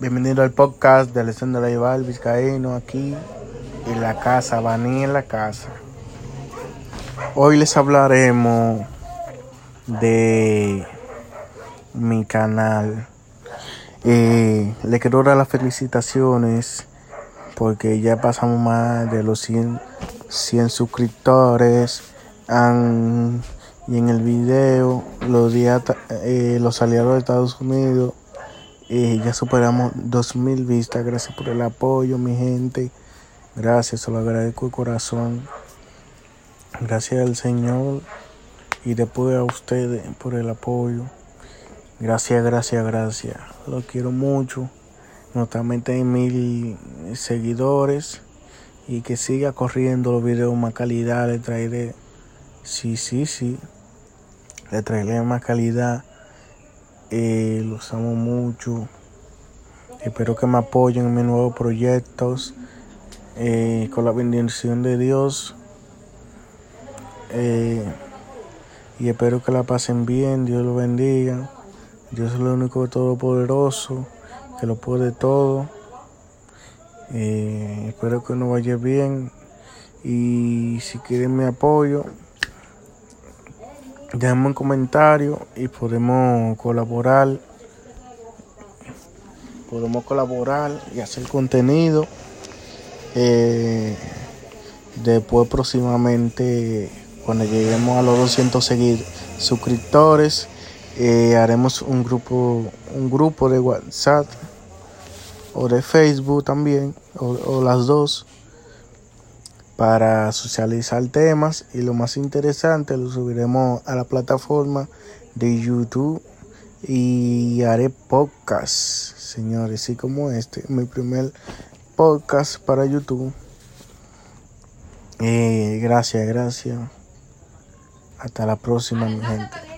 Bienvenido al podcast de Alessandro Ayval Vizcaíno aquí en la casa, Baní en la casa. Hoy les hablaremos de mi canal. Eh, le quiero dar las felicitaciones porque ya pasamos más de los 100, 100 suscriptores. Y en el video los días, eh, los aliados de Estados Unidos eh, ya superamos 2000 vistas. Gracias por el apoyo, mi gente. Gracias, se lo agradezco de corazón. Gracias al Señor y después a ustedes por el apoyo. Gracias, gracias, gracias. Lo quiero mucho. Notamente hay mil seguidores y que siga corriendo los videos más calidad. Le traeré, sí, sí, sí. Le traeré más calidad eh, los amo mucho. Espero que me apoyen en mis nuevos proyectos. Eh, con la bendición de Dios. Eh, y espero que la pasen bien. Dios lo bendiga. Dios es el único todopoderoso. Que lo puede todo. Eh, espero que nos vaya bien. Y si quieren mi apoyo, déjame un comentario y podemos colaborar. Podemos colaborar y hacer contenido. Eh, después próximamente, cuando lleguemos a los 200 seguir, suscriptores, eh, haremos un grupo, un grupo de WhatsApp o de Facebook también, o las dos para socializar temas y lo más interesante lo subiremos a la plataforma de YouTube y haré podcast, señores, así como este, mi primer podcast para YouTube. Eh, gracias, gracias. Hasta la próxima, mi gente.